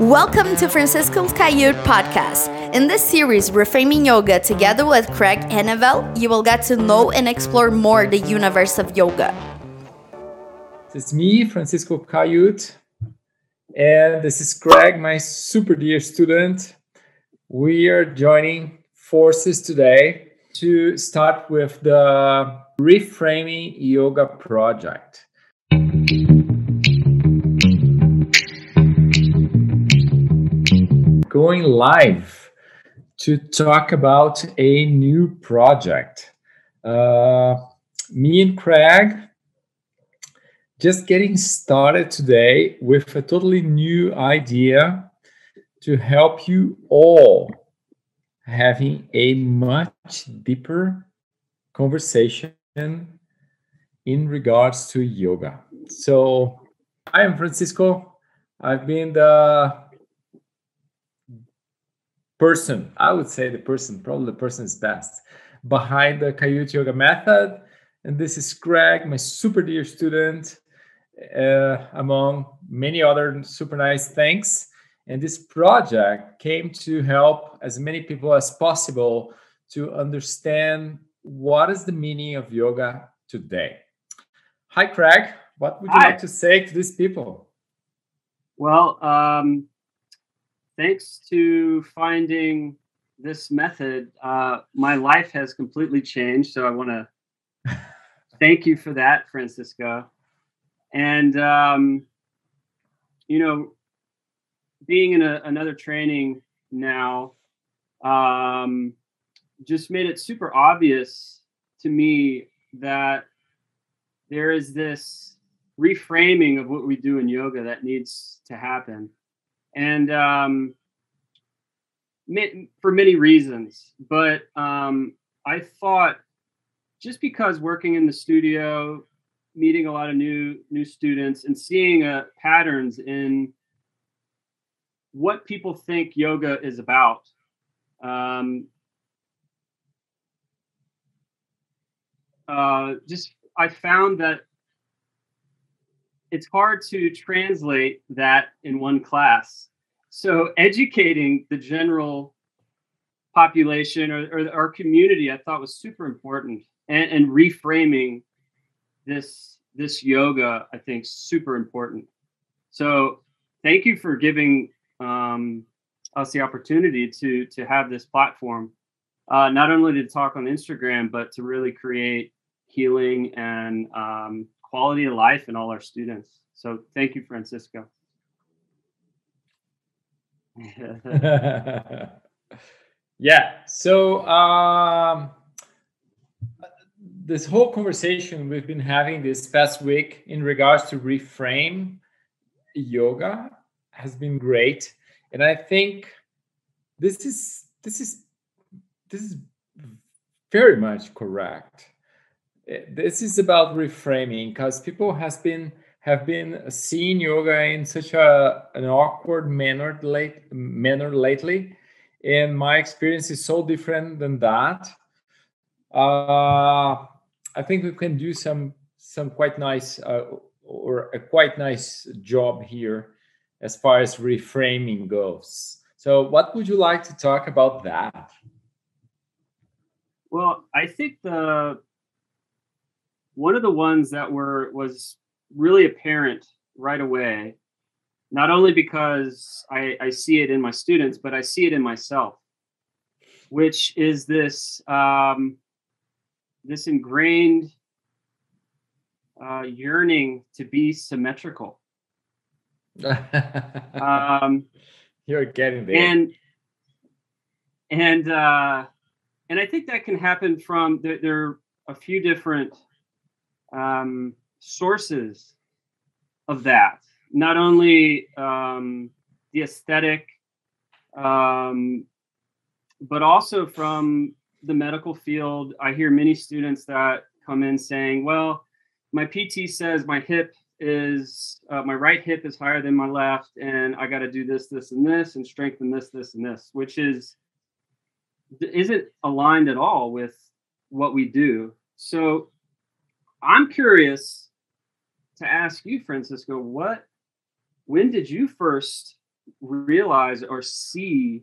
Welcome to Francisco's Kaiut podcast. In this series, Reframing Yoga, together with Craig Heneveld, you will get to know and explore more the universe of yoga. It's me, Francisco Kaiut, and this is Craig, my super dear student. We are joining forces today to start with the Reframing Yoga project. Going live to talk about a new project. Uh, me and Craig just getting started today with a totally new idea to help you all having a much deeper conversation in regards to yoga. So, I am Francisco. I've been the person, I would say the person, probably the person is best, behind the Kaiut Yoga method. And this is Craig, my super dear student, uh, among many other super nice things. And this project came to help as many people as possible to understand what is the meaning of yoga today. Hi, Craig. What would you Hi. like to say to these people? Well, um, thanks to finding this method, uh, my life has completely changed. So I want to thank you for that, Francisco. And, um, you know, being in a, another training now um, just made it super obvious to me that there is this reframing of what we do in yoga that needs to happen. And um, for many reasons, but um, I thought just because working in the studio, meeting a lot of new new students, and seeing uh, patterns in what people think yoga is about. Um, uh, just I found that it's hard to translate that in one class. So educating the general population or, or our community, I thought was super important, and, and reframing this this yoga, I think, super important. So thank you for giving um, us the opportunity to to have this platform, uh, not only to talk on Instagram, but to really create healing and um, quality of life in all our students. So thank you, Francisco. yeah. So um, this whole conversation we've been having this past week in regards to reframe yoga has been great, and I think this is this is this is very much correct. This is about reframing because people has been have been seeing yoga in such a an awkward manner late manner lately, and my experience is so different than that. Uh, I think we can do some some quite nice uh, or a quite nice job here as far as reframing goes. So, what would you like to talk about that? Well, I think the one of the ones that were was really apparent right away, not only because I, I see it in my students, but I see it in myself, which is this um, this ingrained uh, yearning to be symmetrical um, You're getting there. And and uh, and I think that can happen from there. There are a few different um, sources of that. Not only um, the aesthetic, um, but also from the medical field. I hear many students that come in saying, "Well, my PT says my hip is uh, my right hip is higher than my left, and I got to do this, this, and this, and strengthen this, this, and this, which is isn't aligned at all with what we do. So I'm curious to ask you, Francisco, what when did you first realize or see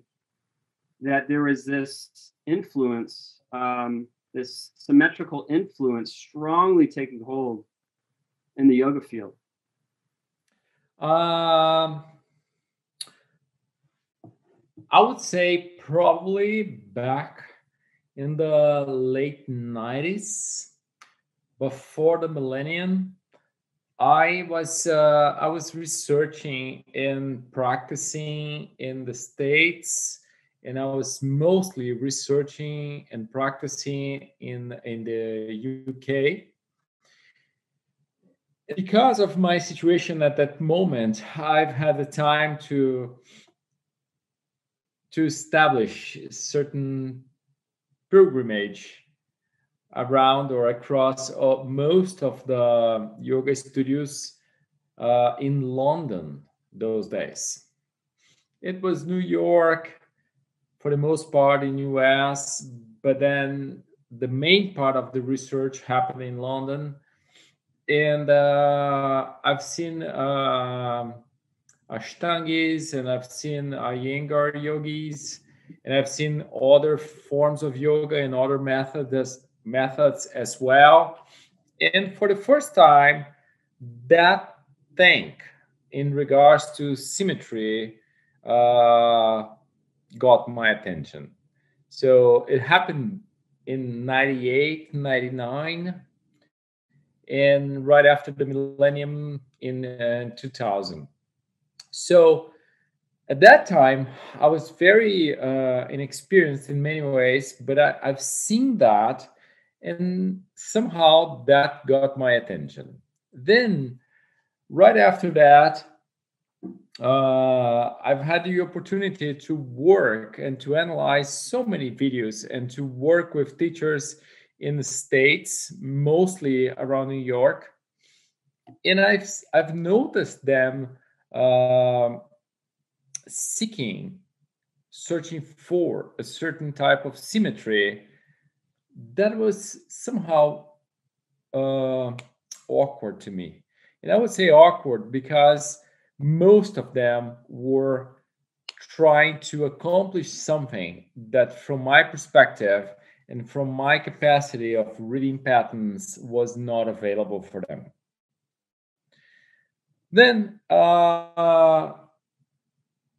that there is this influence, um, this symmetrical influence strongly taking hold in the yoga field? Um, I would say probably back in the late 90s, before the millennium. I was uh, I was researching and practicing in the states, and I was mostly researching and practicing in in the UK. Because of my situation at that moment, I've had the time to to establish certain pilgrimage around or across uh, most of the yoga studios uh, in London those days. It was New York for the most part in US, but then the main part of the research happened in London. And uh, I've seen uh, Ashtangis and I've seen Iyengar yogis and I've seen other forms of yoga and other methods methods as well. And for the first time, that thing in regards to symmetry uh, got my attention. So it happened in 98, 99, and right after the millennium in uh, 2000. So at that time, I was very uh, inexperienced in many ways, but I, I've seen that and somehow that got my attention. Then, right after that, uh, I've had the opportunity to work and to analyze so many videos and to work with teachers in the States, mostly around New York. And I've, I've noticed them uh, seeking, searching for a certain type of symmetry that was somehow uh, awkward to me. And I would say awkward because most of them were trying to accomplish something that, from my perspective and from my capacity of reading patterns, was not available for them. Then uh,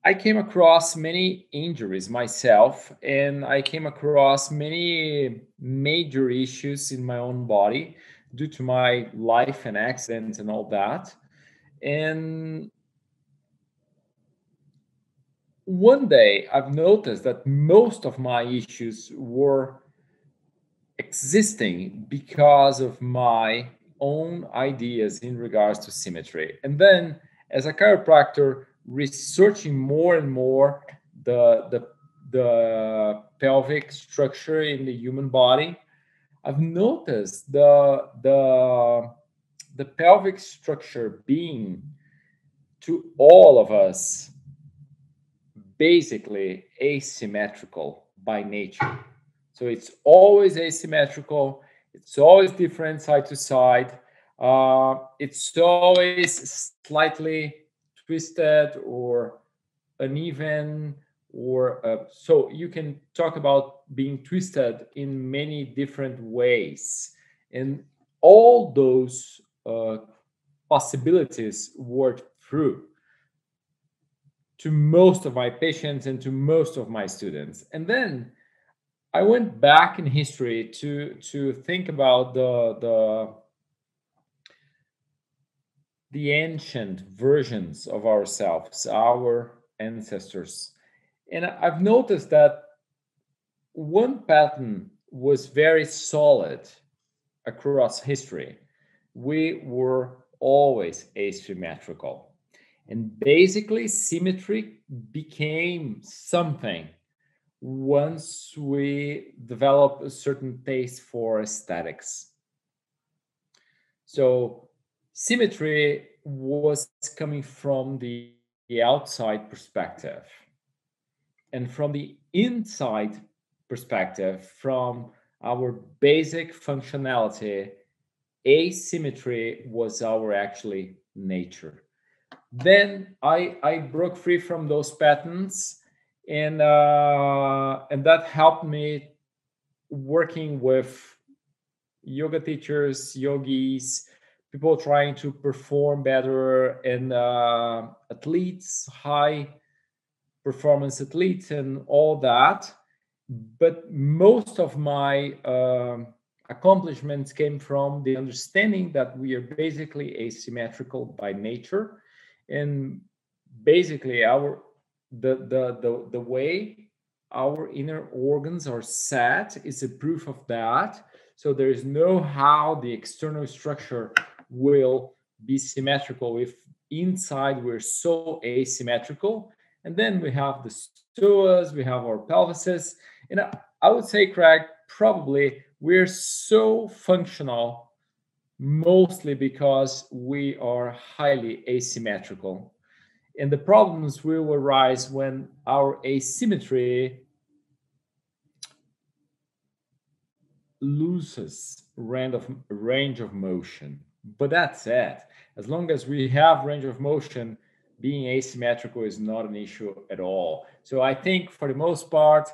I came across many injuries myself, and I came across many major issues in my own body due to my life and accidents and all that. And one day I've noticed that most of my issues were existing because of my own ideas in regards to symmetry. And then as a chiropractor, researching more and more the the the pelvic structure in the human body i've noticed the the the pelvic structure being to all of us basically asymmetrical by nature. So it's always asymmetrical it's always different side to side uh, it's always slightly twisted or uneven or uh, so you can talk about being twisted in many different ways. And all those uh, possibilities work through to most of my patients and to most of my students. And then i went back in history to to think about the the the ancient versions of ourselves, our ancestors. And I've noticed that one pattern was very solid across history. We were always asymmetrical. And basically, symmetry became something once we developed a certain taste for aesthetics. So, symmetry was coming from the, the outside perspective. And from the inside perspective from our basic functionality asymmetry was our actually nature. Then I I broke free from those patterns, and uh, and that helped me working with yoga teachers, yogis, people trying to perform better, and uh, athletes, high performance athletes, and all that. But most of my um, accomplishments came from the understanding that we are basically asymmetrical by nature and basically our the the the, the way our inner organs are set is a proof of that so there is no how the external structure will be symmetrical if inside we're so asymmetrical and then we have the psoas we have our pelvises and I, would say craig probably we're so functional mostly because we are highly asymmetrical. And the problems will arise when our asymmetry loses range of, range of motion. But that's it. As long as we have range of motion, being asymmetrical is not an issue at all. So I think for the most part,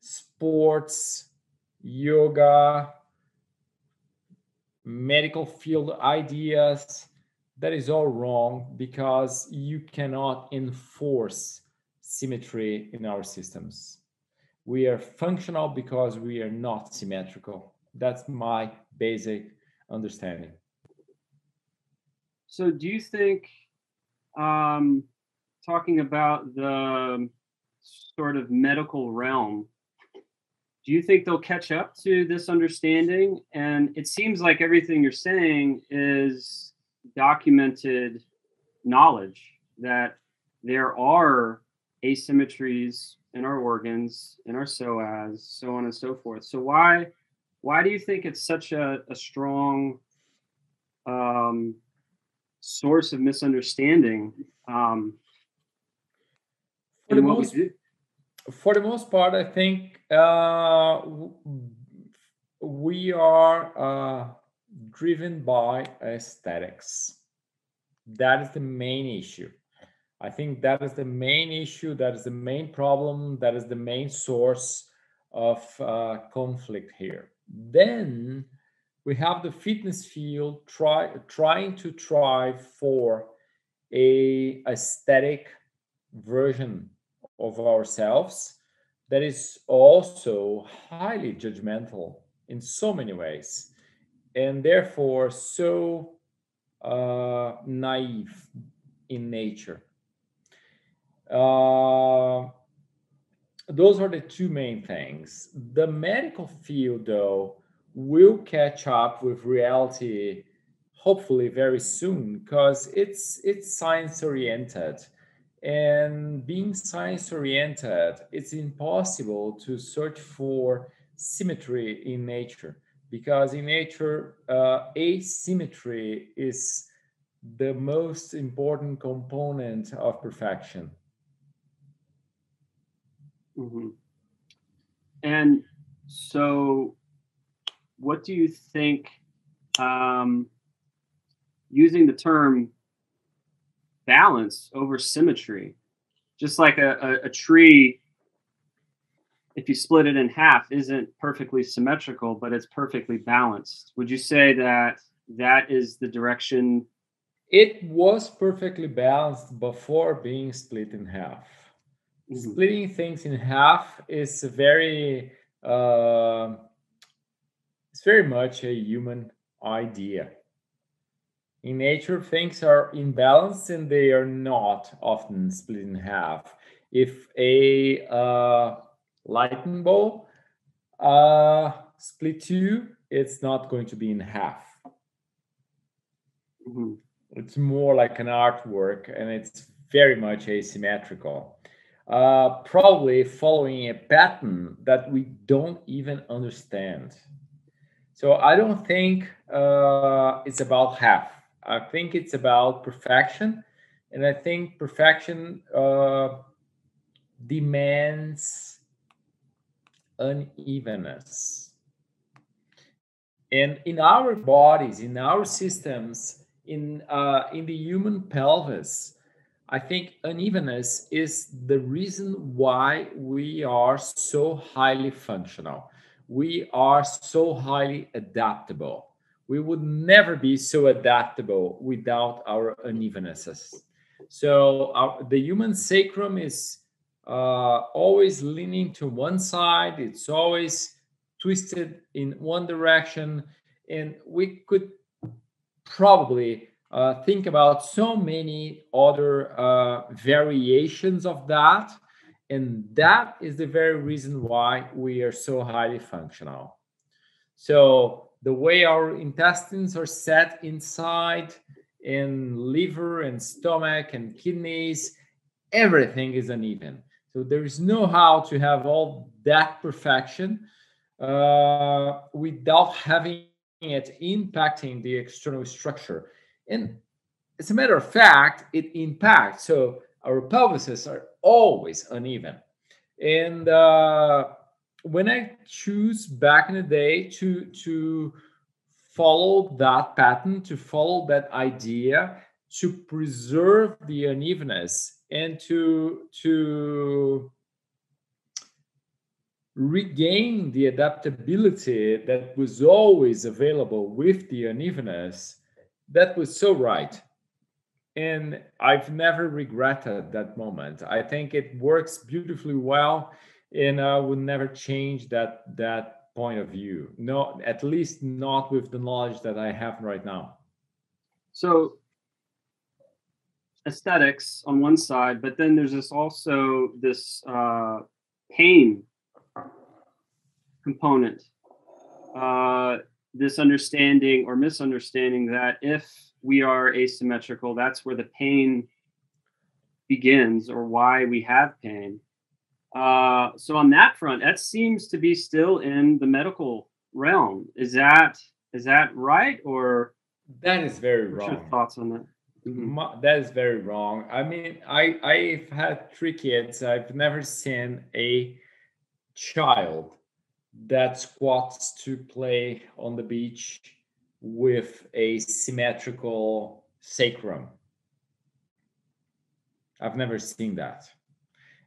sports, yoga, medical field ideas, that is all wrong because you cannot enforce symmetry in our systems. We are functional because we are not symmetrical. That's my basic understanding. So, do you think, um, talking about the sort of medical realm, do you think they'll catch up to this understanding? And it seems like everything you're saying is documented knowledge that there are asymmetries in our organs in our psoas so on and so forth. So why why do you think it's such a, a strong um, source of misunderstanding um, in what most, for the most part, I think uh, we are uh, driven by aesthetics. That is the main issue. I think that is the main issue. That is the main problem. That is the main source of uh, conflict here. Then we have the fitness field try, trying to try for a aesthetic version of ourselves that is also highly judgmental in so many ways and therefore so uh, naive in nature. Uh, those are the two main things. The medical field, though, will catch up with reality hopefully very soon because it's it's science oriented and being science oriented, it's impossible to search for symmetry in nature because in nature, uh, asymmetry is the most important component of perfection. Mm-hmm. And so, what do you think? Um, using the term balance over symmetry. Just like a, a, a tree, if you split it in half, isn't perfectly symmetrical, but it's perfectly balanced. Would you say that that is the direction? It was perfectly balanced before being split in half. Mm-hmm. Splitting things in half is very, uh, it's very much a human idea. In nature things are in balance and they are not often split in half. If a uh, lightning bolt uh, split two it's not going to be in half. Mm-hmm. it's more like an artwork and it's very much asymmetrical. Uh, probably following a pattern that we don't even understand so i don't think uh, it's about half I think it's about perfection, and I think perfection uh, demands unevenness. And in our bodies, in our systems, in uh, in the human pelvis, I think unevenness is the reason why we are so highly functional. We are so highly adaptable. We would never be so adaptable without our unevennesses. So, our, the human sacrum is uh, always leaning to one side, it's always twisted in one direction. And we could probably uh, think about so many other uh, variations of that. And that is the very reason why we are so highly functional. So, the way our intestines are set inside, in liver and stomach and kidneys, everything is uneven. So, there is no how to have all that perfection uh, without having it impacting the external structure and as a matter of fact, it impacts. So our pelvises are always uneven. And uh, when I choose back in the day to to follow that pattern, to follow that idea, to preserve the unevenness and to to regain the adaptability that was always available with the unevenness that was so right and i've never regretted that moment. I think it works beautifully well and i would never change that that point of view. No at least not with the knowledge that i have right now. So aesthetics on one side but then there's this also this uh, pain component. Uh, this understanding or misunderstanding that if we are asymmetrical, that's where the pain begins or why we have pain. Uh, so on that front, that seems to be still in the medical realm. Is that is that right or that is very wrong? your thoughts on that? Mm-hmm. That is very wrong. I mean, I I've had three kids. I've never seen a child that squats to play on the beach with a symmetrical sacrum. I've never seen that.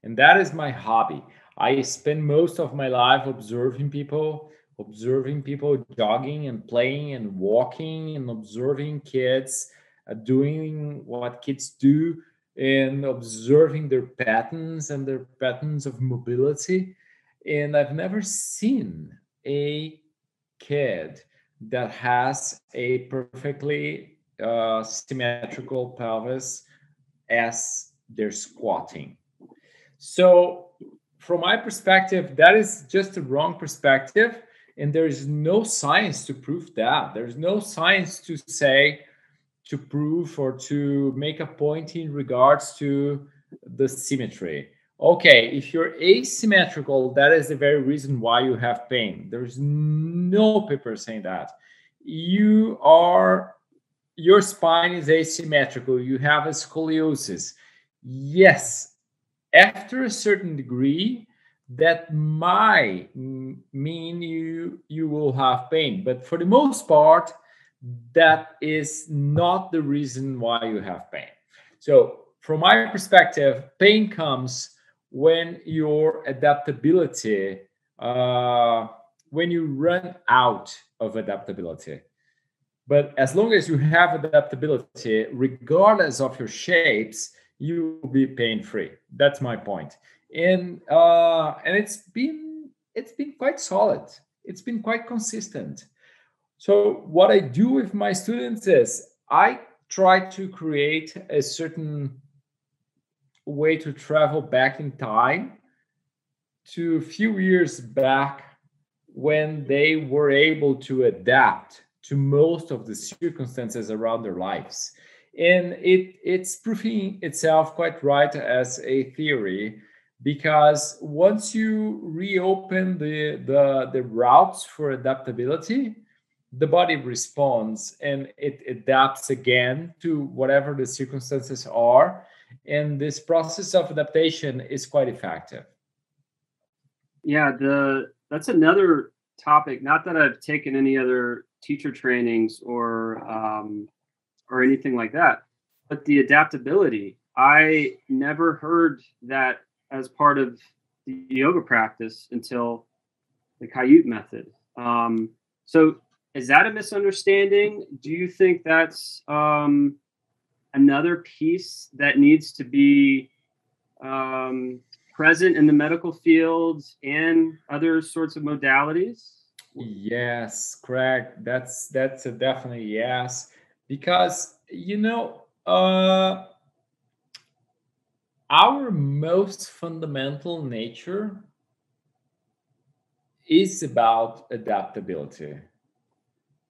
And that is my hobby. I spend most of my life observing people, observing people jogging and playing and walking and observing kids uh, doing what kids do and observing their patterns and their patterns of mobility and I've never seen a kid that has a perfectly uh, symmetrical pelvis as they're squatting. So, from my perspective, that is just a wrong perspective. And there is no science to prove that. There's no science to say, to prove, or to make a point in regards to the symmetry okay, if you're asymmetrical, that is the very reason why you have pain. There's no paper saying that. You are, your spine is asymmetrical, you have a scoliosis. Yes, after a certain degree, that might mean you you will have pain but for the most part that is not the reason why you have pain so from my perspective pain comes when your adaptability uh, when you run out of adaptability. But as long as you have adaptability regardless of your shapes you will be pain free that's my point. And uh, and it's been it's been quite solid. It's been quite consistent. So what i do with my students is i try to create a certain way to travel back in time to a few years back when they were able to adapt to most of the circumstances around their lives. And it it's proving itself quite right as a theory because once you reopen the the, the routes for adaptability the body responds and it adapts again to whatever the circumstances are and this process of adaptation is quite effective yeah the that's another topic not that i've taken any other teacher trainings or um, or anything like that but the adaptability I never heard that as part of the yoga practice until the Kaiut method. Um, so, is that a misunderstanding? Do you think that's um, another piece that needs to be um, present in the medical fields and other sorts of modalities? Yes, correct. That's that's a definitely yes, because you know uh, our most fundamental nature is about adaptability.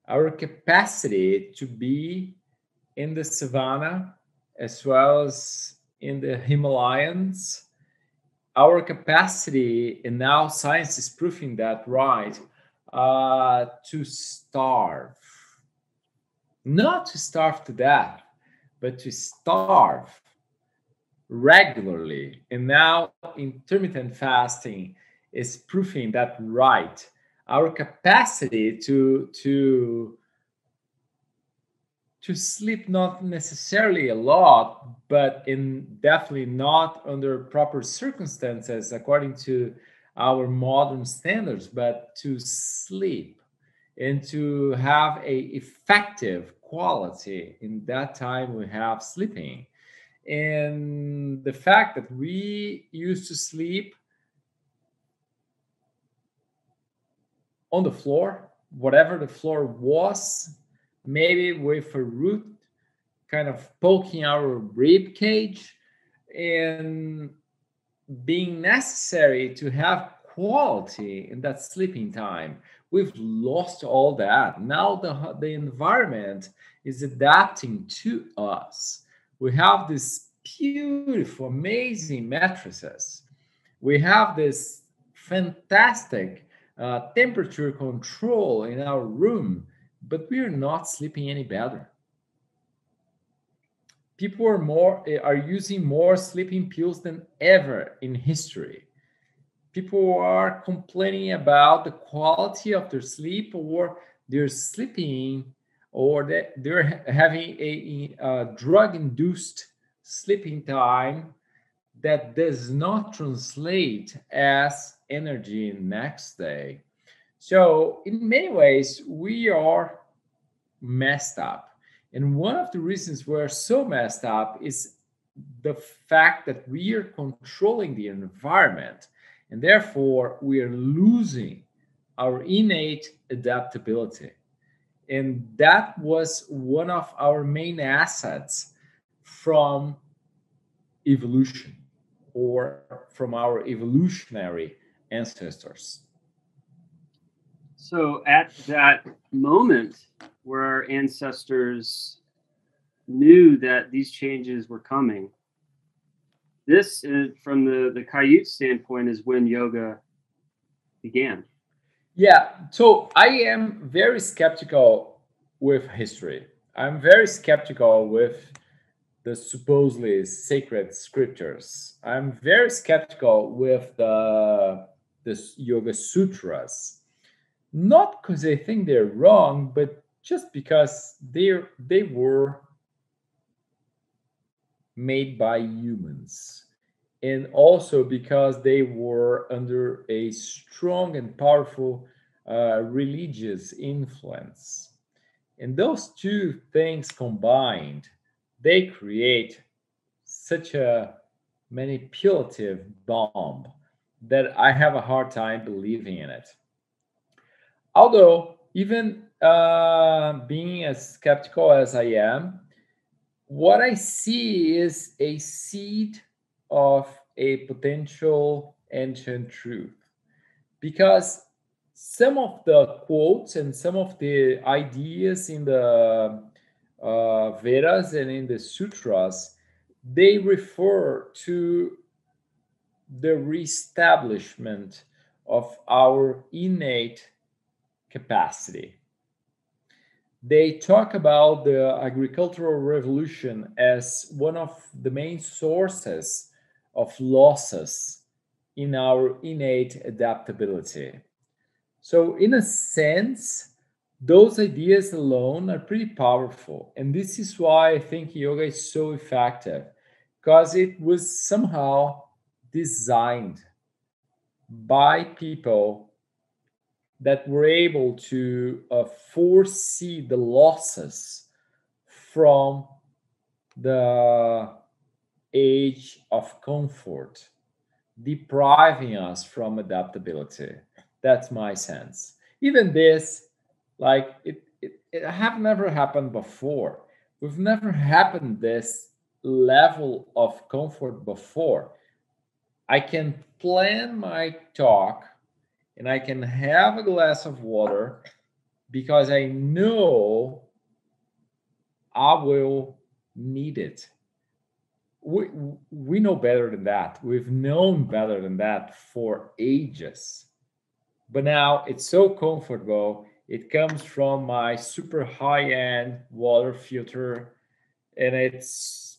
Our capacity to be in the savannah as well as in the Himalayas, our capacity, and now science is proving that right, uh, to starve. Not to starve to death, but to starve regularly. And now intermittent fasting is proving that right. Our capacity to to to sleep not necessarily a lot, but in definitely not under proper circumstances according to our modern standards, but to sleep and to have a effective quality in that time we have sleeping. And the fact that we used to sleep on the floor, whatever the floor was, maybe with a root kind of poking our rib cage and being necessary to have quality in that sleeping time. We've lost all that. Now the the environment is adapting to us. We have these beautiful amazing mattresses. We have this fantastic uh, temperature control in our room, but we are not sleeping any better. People are more eh, are using more sleeping pills than ever in history. People are complaining about the quality of their sleep, or they're sleeping, or that they're having a, a drug-induced sleeping time that does not translate as energy next day. So, in many ways, we are messed up. And one of the reasons we're so messed up is the fact that we are controlling the environment and therefore we are losing our innate adaptability. And that was one of our main assets from evolution or from our evolutionary ancestors. So, at that moment where our ancestors knew that these changes were coming, this, is, from the, the Kaiut standpoint, is when yoga began. Yeah, so I am very skeptical with history. I'm very skeptical with the supposedly sacred scriptures. I'm very skeptical with the the Yoga Sutras. Not because they think they're wrong, but just because they they were made by humans, and also because they were under a strong and powerful uh, religious influence. And those two things combined, they create such a manipulative bomb that I have a hard time believing in it. Although, even uh, being as skeptical as I am, what I see is a seed of a potential ancient truth. Because some of the quotes and some of the ideas in the uh, Vedas and in the sutras, they refer to the reestablishment of our innate capacity. They talk about the agricultural revolution as one of the main sources of losses in our innate adaptability. So, in a sense, those ideas alone are pretty powerful. And this is why I think yoga is so effective because it was somehow designed by people that were able to uh, foresee the losses from the age of comfort, depriving us from adaptability. That's my sense. Even this, like it, it, it have never happened before. We've never happened this level of comfort before. I can plan my talk and I can have a glass of water because I know I will need it. We, we know better than that. We've known better than that for ages. But now it's so comfortable. It comes from my super high end water filter and it's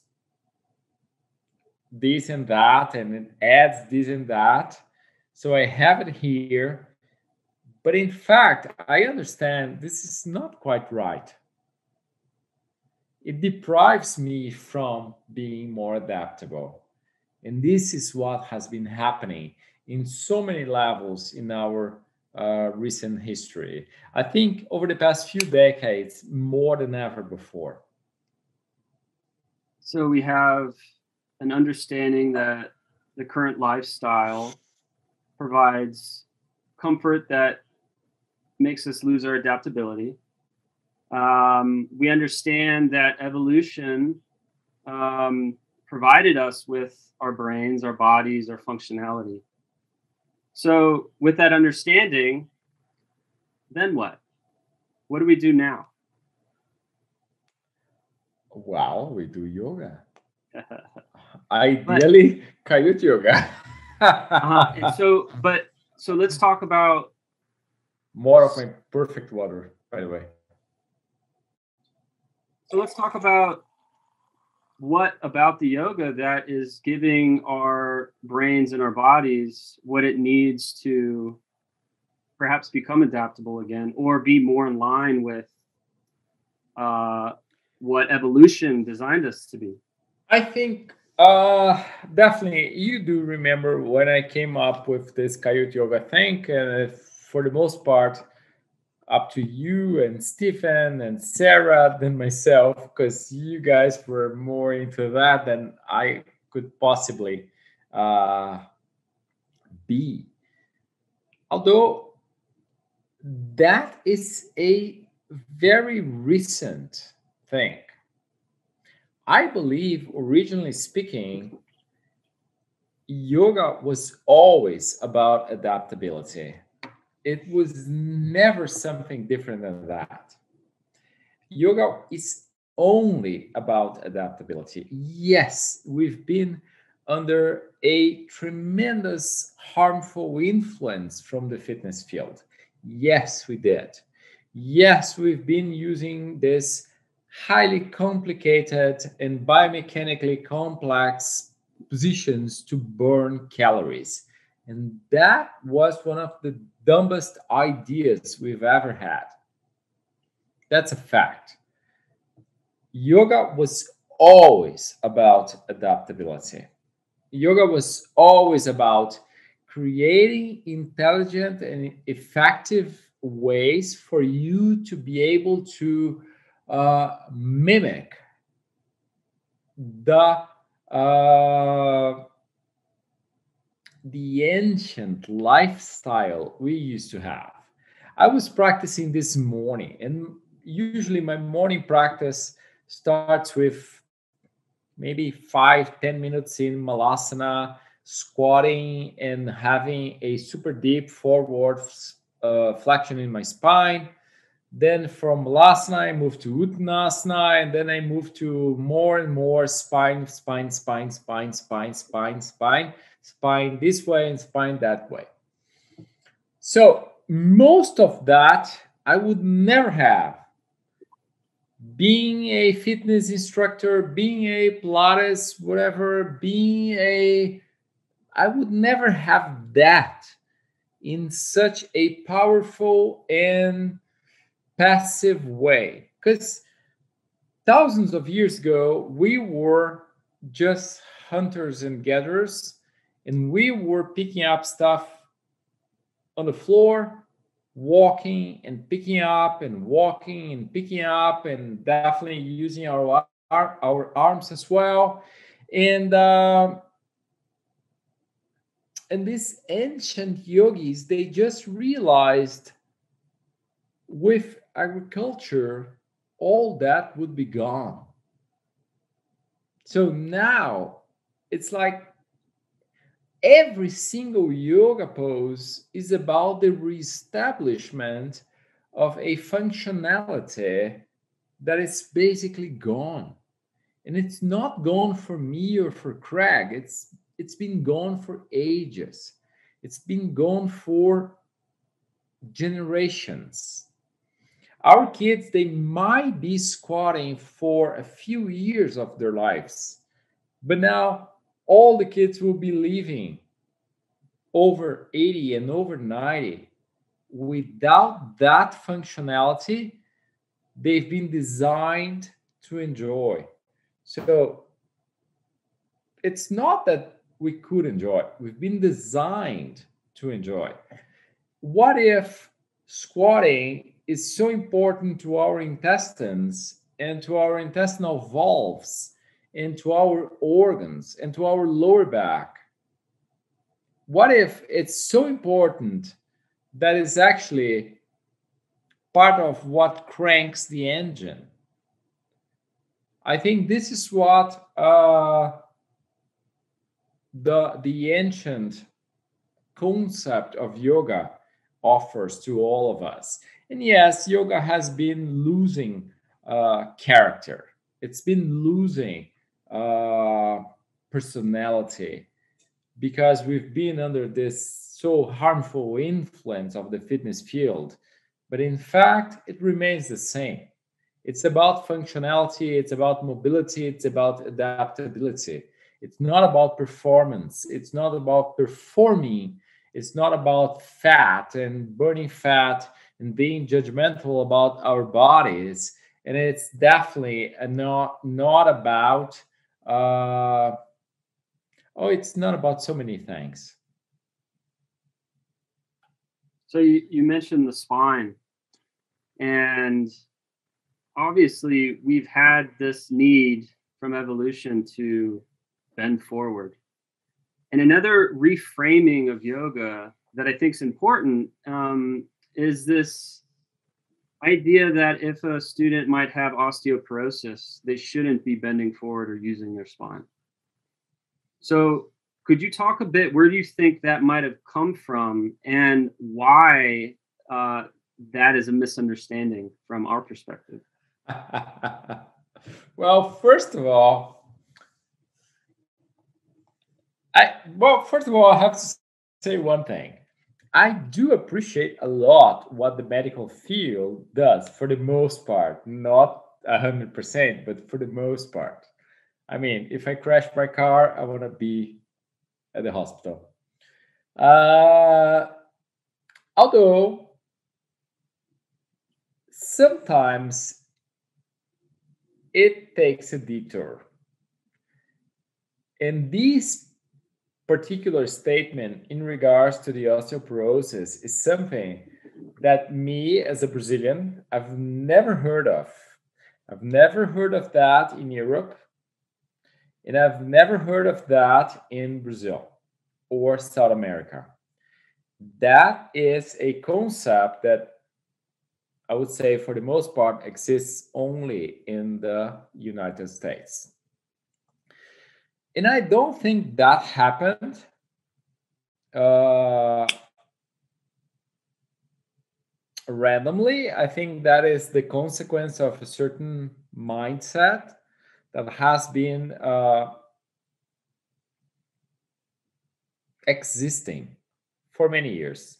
this and that and it adds this and that so I have it here. But in fact, I understand this is not quite right. It deprives me from being more adaptable. And this is what has been happening in so many levels in our uh, recent history. I think over the past few decades, more than ever before. So we have an understanding that the current lifestyle provides comfort that makes us lose our adaptability. Um, we understand that evolution um, provided us with our brains, our bodies, our functionality. So, with that understanding, then what? What do we do now? Well, we do yoga. Ideally, Kaiut yoga. uh-huh. So, but so let's talk about more of my perfect water, by the way. So let's talk about what about the yoga that is giving our brains and our bodies what it needs to perhaps become adaptable again or be more in line with uh, what evolution designed us to be. I think uh, definitely. You do remember when I came up with this Kaiut Yoga thing, and for the most part, up to you and Stephen and Sarah than myself, because you guys were more into that than I could possibly uh, be. Although that is a very recent thing I believe, originally speaking, yoga was always about adaptability. It was never something different than that. Yoga is only about adaptability. Yes, we've been under a tremendous harmful influence from the fitness field. Yes, we did. Yes, we've been using this highly complicated and biomechanically complex positions to burn calories. And that was one of the dumbest ideas we've ever had. That's a fact. Yoga was always about adaptability. Yoga was always about creating intelligent and effective ways for you to be able to uh, mimic the uh, the ancient lifestyle we used to have. I was practicing this morning, and usually my morning practice starts with maybe five ten minutes in malasana, squatting, and having a super deep forward uh, flexion in my spine then from last night, I moved to Uttanasana, and then I moved to more and more spine, spine, spine, spine, spine, spine, spine, spine this way and spine that way. So most of that I would never have. Being a fitness instructor, being a Pilates, whatever, being a, I would never have that in such a powerful and passive way because thousands of years ago we were just hunters and gatherers, and we were picking up stuff on the floor, walking and picking up and walking and picking up, and definitely using our our, our arms as well. And uh, and these ancient yogis, they just realized with agriculture, all that would be gone. So now it's like every single yoga pose is about the reestablishment of a functionality that is basically gone. And it's not gone for me or for Craig. It's it's been gone for ages. It's been gone for generations. Our kids, they might be squatting for a few years of their lives, but now all the kids will be living over 80 and over 90 without that functionality they've been designed to enjoy. So it's not that we could enjoy we've been designed to enjoy. What if squatting is so important to our intestines and to our intestinal valves and to our organs and to our lower back. What if it's so important that it's actually part of what cranks the engine? I think this is what uh, the the ancient concept of yoga offers to all of us. And yes, yoga has been losing uh, character. It's been losing uh, personality because we've been under this so harmful influence of the fitness field. But in fact, it remains the same. It's about functionality, it's about mobility, it's about adaptability. It's not about performance, it's not about performing, it's not about fat and burning fat and being judgmental about our bodies. And it's definitely not, not about uh, oh, it's not about so many things. So you, you mentioned the spine, and obviously we've had this need from evolution to bend forward. And another reframing of yoga that I think is important um, is this idea that if a student might have osteoporosis, they shouldn't be bending forward or using their spine. So, could you talk a bit? Where do you think that might have come from, and why uh, that is a misunderstanding from our perspective? well, first of all, I well, first of all, I have to say one thing. I do appreciate a lot what the medical field does for the most part, not a hundred percent, but for the most part. I mean, if I crash my car, I want to be at the hospital. Uh, although sometimes it takes a detour. And these particular statement in regards to the osteoporosis is something that me as a Brazilian, I've never heard of. I've never heard of that in Europe, and I've never heard of that in Brazil or South America. That is a concept that I would say, for the most part, exists only in the United States. And I don't think that happened. Uh, randomly. I think that is the consequence of a certain mindset that has been uh, existing for many years.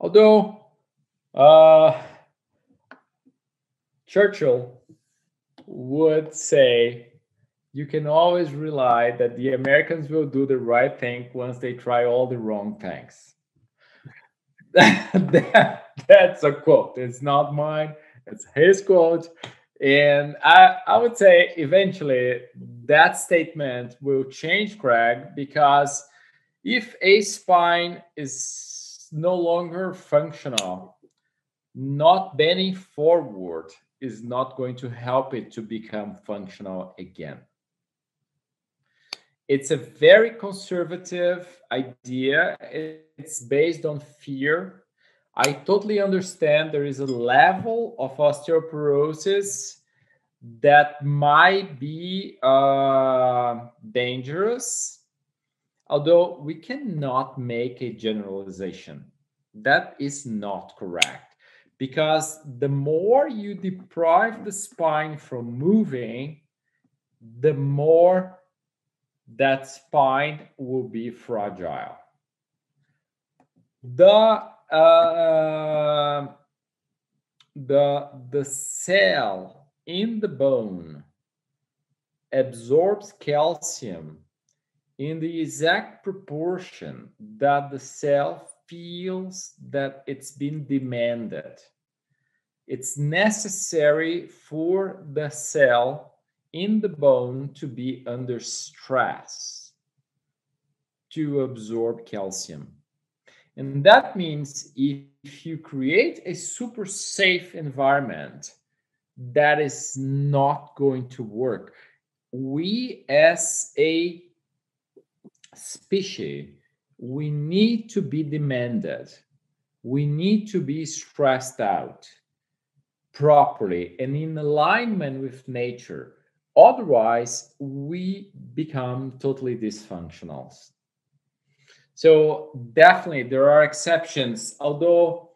Although uh, Churchill would say you can always rely that the Americans will do the right thing once they try all the wrong things. that, that's a quote. It's not mine. It's his quote. And I, I would say eventually that statement will change, Craig, because if a spine is no longer functional, not bending forward is not going to help it to become functional again. It's a very conservative idea. It's based on fear. I totally understand there is a level of osteoporosis that might be uh, dangerous, although we cannot make a generalization. That is not correct because the more you deprive the spine from moving, the more that spine will be fragile. The uh, the the cell in the bone absorbs calcium in the exact proportion that the cell feels that it's been demanded. It's necessary for the cell in the bone to be under stress to absorb calcium. And that means if you create a super safe environment, that is not going to work. We, as a species, we need to be demanded. We need to be stressed out properly and in alignment with nature. Otherwise, we become totally dysfunctional. So definitely there are exceptions, although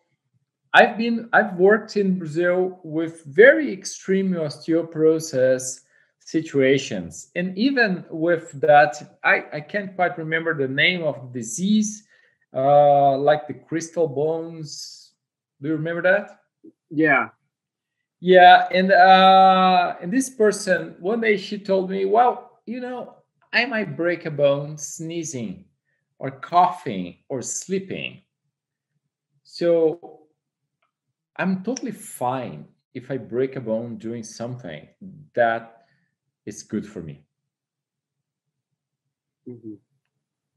I've been I've worked in Brazil with very extreme osteoporosis situations. And even with that, I, I can't quite remember the name of the disease, uh, like the crystal bones. Do you remember that? Yeah. Yeah. And uh, and this person, one day she told me, well, you know, I might break a bone sneezing or coughing or sleeping. So I'm totally fine if I break a bone doing something that is good for me. Mm-hmm.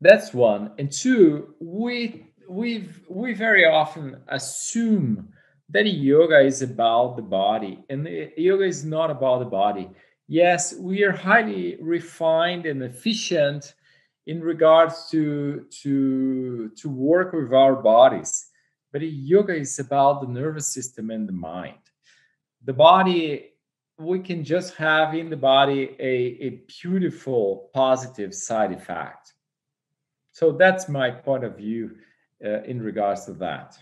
That's one. And two, we we we very often assume that yoga is about the body, and yoga is not about the body. Yes, we are highly refined and efficient in regards to to to work with our bodies, but yoga is about the nervous system and the mind. The body we can just have in the body a, a beautiful positive side effect so that's my point of view uh, in regards to that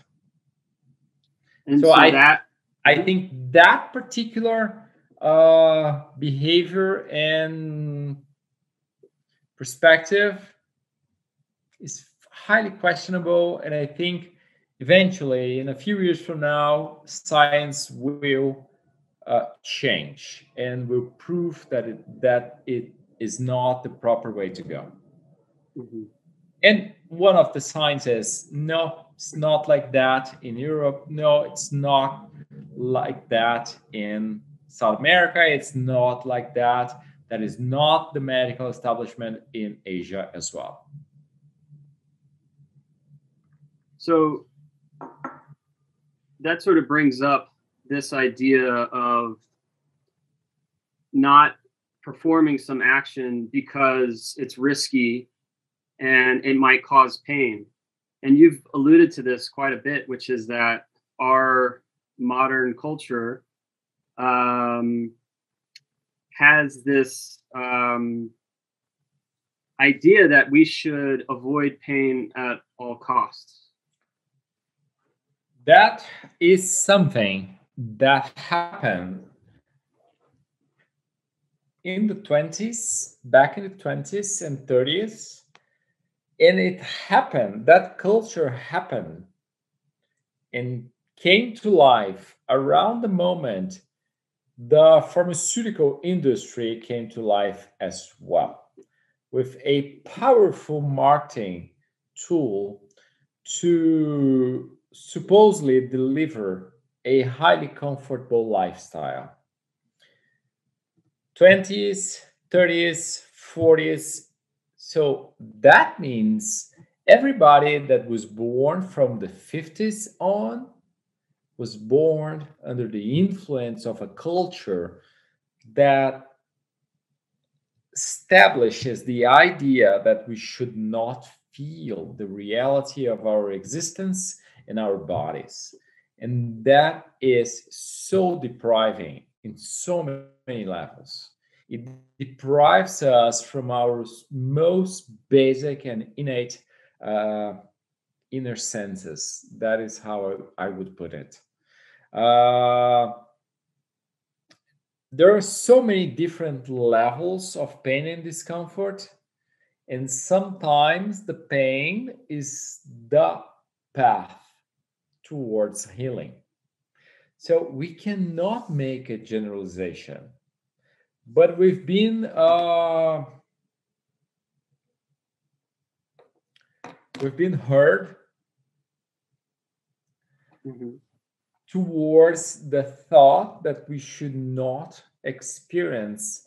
and so, so I, that i think that particular uh, behavior and perspective is highly questionable and i think eventually in a few years from now science will uh, change and will prove that it, that it is not the proper way to go. Mm-hmm. And one of the signs is no, it's not like that in Europe. No, it's not like that in South America. It's not like that. That is not the medical establishment in Asia as well. So that sort of brings up this idea of not performing some action because it's risky and it might cause pain. And you've alluded to this quite a bit, which is that our modern culture um, has this um, idea that we should avoid pain at all costs. That is something that happened in the 20s, back in the 20s and 30s. And it happened, that culture happened and came to life around the moment the pharmaceutical industry came to life as well with a powerful marketing tool to supposedly deliver a highly comfortable lifestyle. 20s, 30s, 40s. So that means everybody that was born from the 50s on was born under the influence of a culture that establishes the idea that we should not feel the reality of our existence in our bodies. And that is so depriving in so many levels. It deprives us from our most basic and innate uh, inner senses. That is how I, I would put it. Uh, there are so many different levels of pain and discomfort and sometimes the pain is the path towards healing so we cannot make a generalization but we've been uh, we've been heard mm-hmm. towards the thought that we should not experience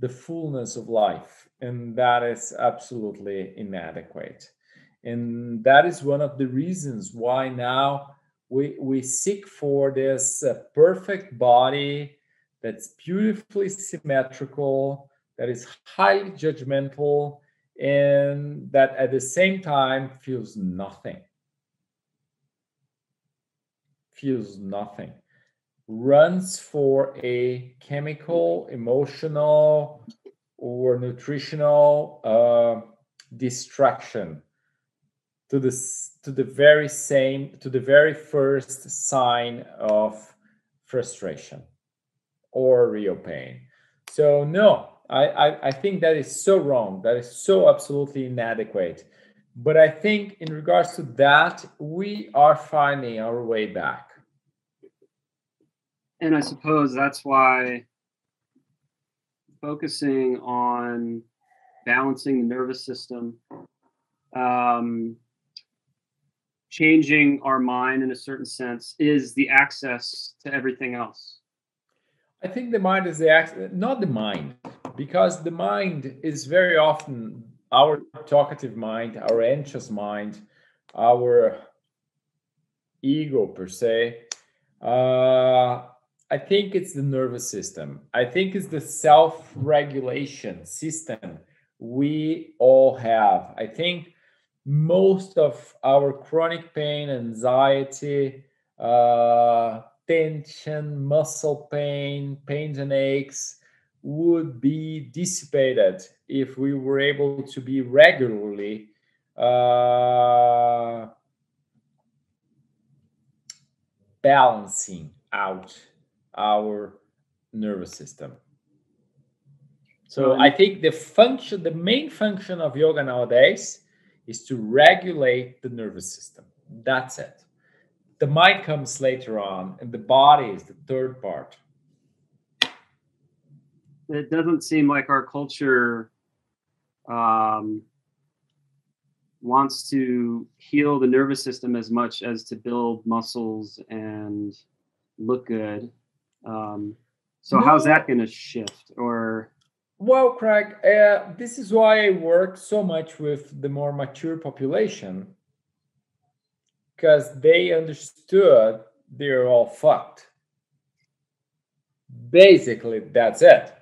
the fullness of life and that is absolutely inadequate and that is one of the reasons why now we we seek for this uh, perfect body that's beautifully symmetrical that is highly judgmental and that at the same time feels nothing. Feels nothing. Runs for a chemical emotional or nutritional uh, distraction to the to the very same to the very first sign of frustration or real pain. So no I, I i think that is so wrong. That is so absolutely inadequate. But i think in regards to that we are finding our way back. And i suppose that's why focusing on balancing the nervous system, um, changing our mind in a certain sense is the access to everything else. I think the mind is the access, not the mind, because the mind is very often our talkative mind, our anxious mind, our ego per se. Uh, I think it's the nervous system. I think it's the self regulation system we all have. I think most of our chronic pain, anxiety, uh, tension, muscle pain, pains and aches would be dissipated if we were able to be regularly uh, balancing out our nervous system. So I think the function, the main function of yoga nowadays is to regulate the nervous system. That's it. The mind comes later on, and the body is the third part. It doesn't seem like our culture um, wants to heal the nervous system as much as to build muscles and look good. Um, so no. how's that going to shift? Or well, Craig, uh, this is why I work so much with the more mature population because they understood they're all fucked. Basically, that's it.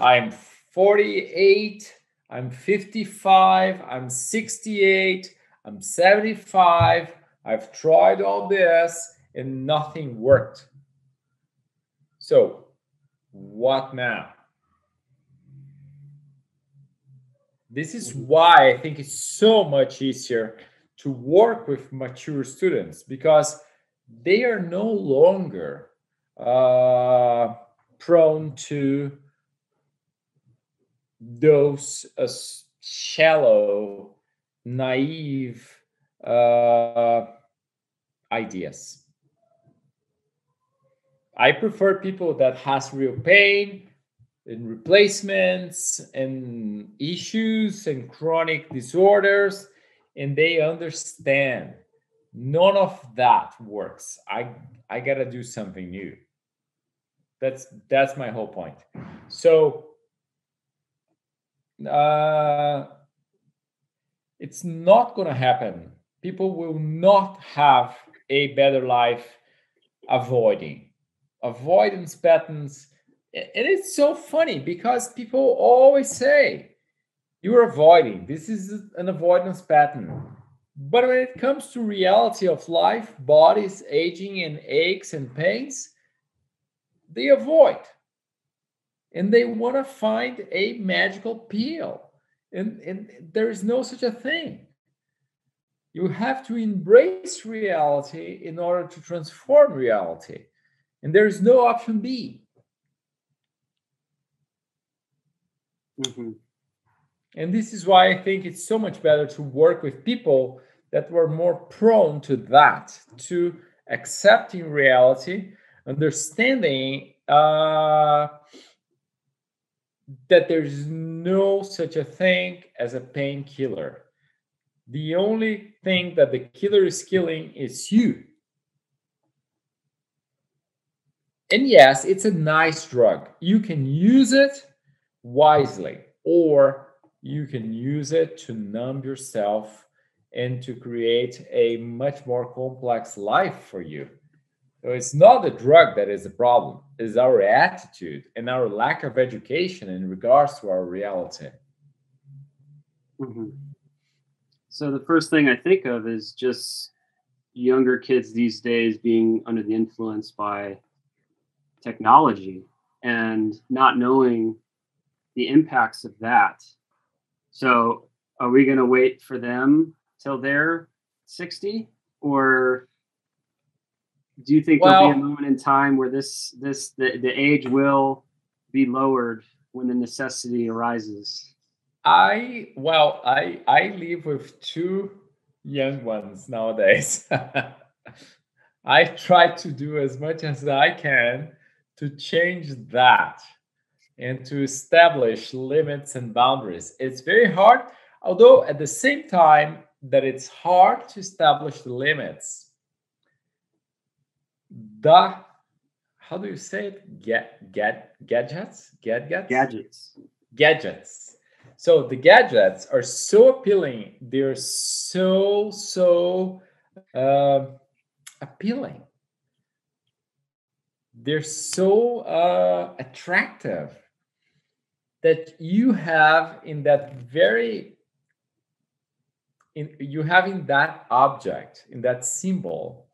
I'm 48, I'm 55, I'm 68, I'm 75. I've tried all this and nothing worked. So, what now? This is mm-hmm. why I think it's so much easier to work with mature students because they are no longer uh, prone to those uh, shallow, naive uh, ideas. I prefer people that has real pain and replacements and issues and chronic disorders and they understand none of that works. I I got to do something new. That's that's my whole point. So uh, it's not to happen. People will not have a better life avoiding avoidance patterns. And it's so funny because people always say you're avoiding. This is an avoidance pattern. But when it comes to reality of life, bodies aging and aches and pains, they avoid and they want to find a magical pill and, and there is no such a thing you have to embrace reality in order to transform reality and there is no option b mm-hmm. And this is why i think it's so much better to work with people that were more prone to that to accepting reality understanding uh, that there's no such a thing as a painkiller. The only thing that the killer is killing is you. And yes, it's a nice drug. You can use it wisely, or you can use it to numb yourself and to create a much more complex life for you. So it's not the drug that is the problem, it's our attitude and our lack of education in regards to our reality. Mm-hmm. So the first thing I think of is just younger kids these days being under the influence by technology and not knowing the impacts of that. So are we going to wait for them till they're 60 or do you think well, there'll be a moment in time where this this the, the age will be lowered when the necessity arises? I well i i live with two young ones nowadays. I try to do as much as i can to change that and to establish limits and boundaries it's very hard although at the same time that it's hard to establish the limits the how do you say it? Get get gadgets, gadgets, gadgets, gadgets. So the gadgets are so appealing. They're so so uh, appealing. They're so uh, attractive that you have in that very in you have in that object in that symbol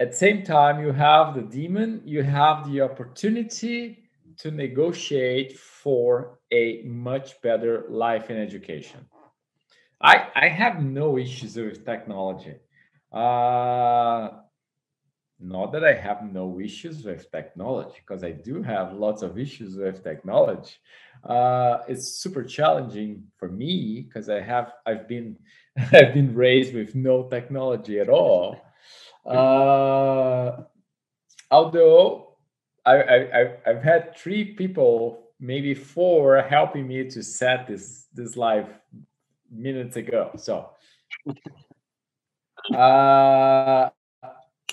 at the same time you have the demon you have the opportunity to negotiate for a much better life and education. I i have no issues with technology. Uh not that i have no issues with technology because i do have lots of issues with technology uh it's super challenging for me because i have i've been i've been raised with no technology at all uh, although I, I, I've had three people, maybe four, helping me to set this this live minutes ago. So, uh,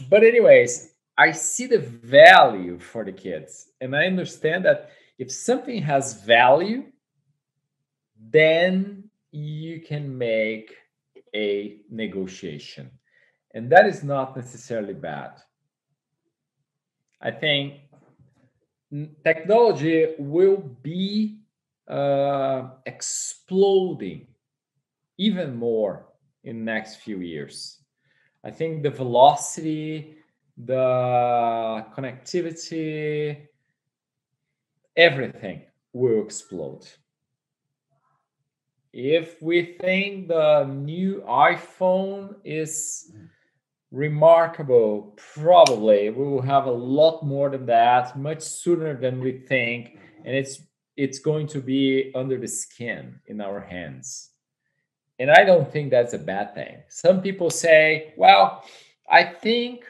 but anyways, I see the value for the kids, and I understand that if something has value, then you can make a negotiation and that is not necessarily bad. I think technology will be uh, exploding even more in the next few years. I think the velocity, the connectivity, everything will explode. If we think the new iPhone is remarkable probably we will have a lot more than that much sooner than we think and it's it's going to be under the skin in our hands and i don't think that's a bad thing some people say well i think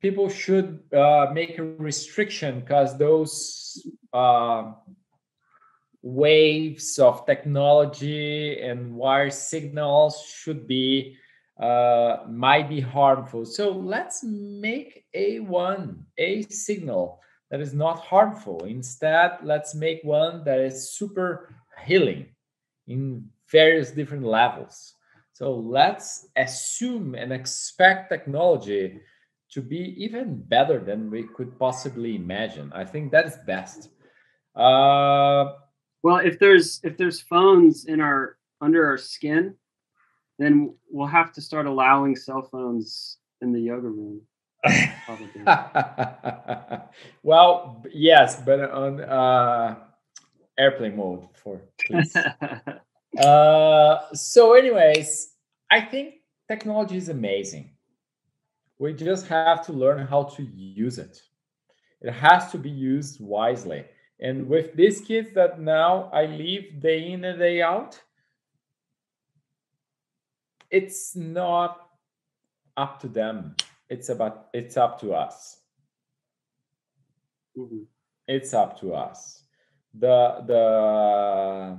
people should uh, make a restriction because those uh, waves of technology and wire signals should be uh, might be harmful. So let's make a one, a signal that is not harmful. Instead, let's make one that is super healing in various different levels. So let's assume and expect technology to be even better than we could possibly imagine. I think that is best. Uh, well, if there's if there's phones in our under our skin, then we'll have to start allowing cell phones in the yoga room. well, yes, but on uh, airplane mode for please. uh, so, anyways, I think technology is amazing. We just have to learn how to use it. It has to be used wisely. And with these kids that now I leave day in and day out, it's not up to them. It's about it's up to us. Mm-hmm. It's up to us. The the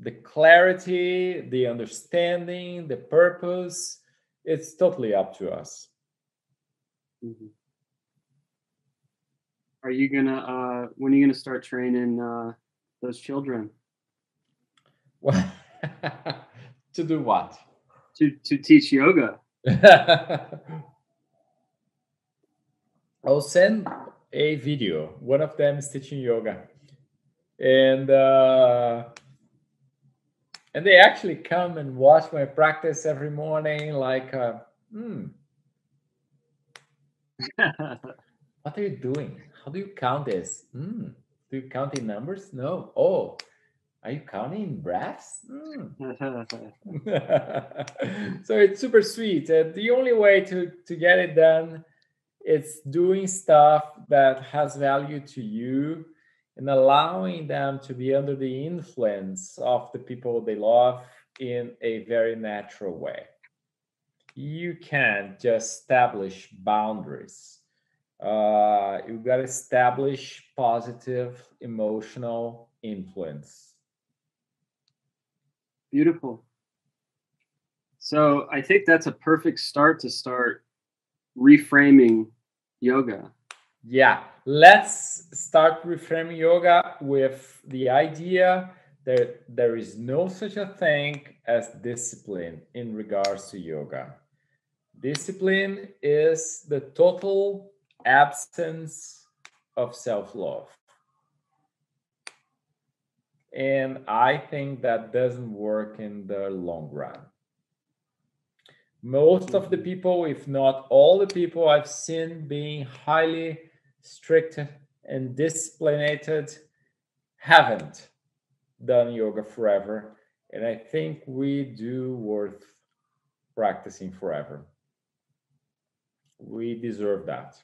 the clarity, the understanding, the purpose, it's totally up to us. Mm-hmm. Are you gonna uh when are you gonna start training uh those children? Well, to do what? To to teach yoga. I'll send a video. One of them is teaching yoga, and uh, and they actually come and watch my practice every morning. Like, uh, hmm, what are you doing? How do you count this? Hmm, do you count in numbers? No. Oh, are you counting breaths? Mm. so it's super sweet. And the only way to, to get it done is doing stuff that has value to you and allowing them to be under the influence of the people they love in a very natural way. You can't just establish boundaries. Uh, you've got to establish positive emotional influence Beautiful. So I think that's a perfect start to start reframing yoga. Yeah, let's start reframing yoga with the idea that there is no such a thing as discipline in regards to yoga. Discipline is the total absence of self love. And I think that doesn't work in the long run. Most of the people, if not all the people I've seen being highly strict and disciplined, haven't done yoga forever. And I think we do worth practicing forever. We deserve that.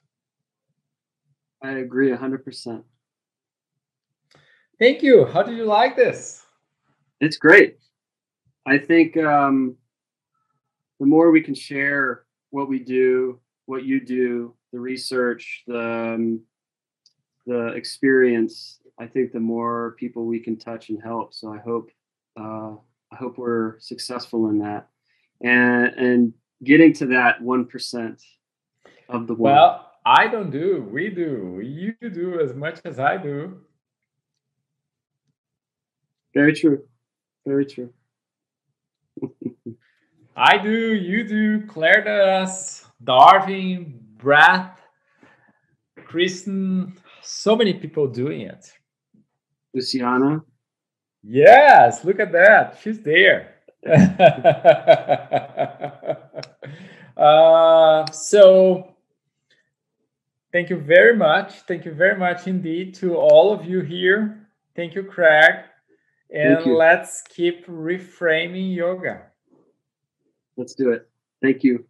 I agree 100%. Thank you. How did you like this? It's great. I think um, the more we can share what we do, what you do, the research, the um, the experience, I think the more people we can touch and help. So I hope uh, I hope we're successful in that, and and getting to that one percent of the world. Well, I don't do. We do. You do as much as I do. Very true. Very true. I do, you do, Claire does, Darwin, Brad, Kristen, so many people doing it. Luciana. Yes, look at that. She's there. uh, so, thank you very much. Thank you very much indeed to all of you here. Thank you, Craig and let's keep reframing yoga. Let's do it. Thank you.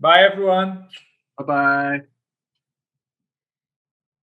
Bye, everyone. Bye bye.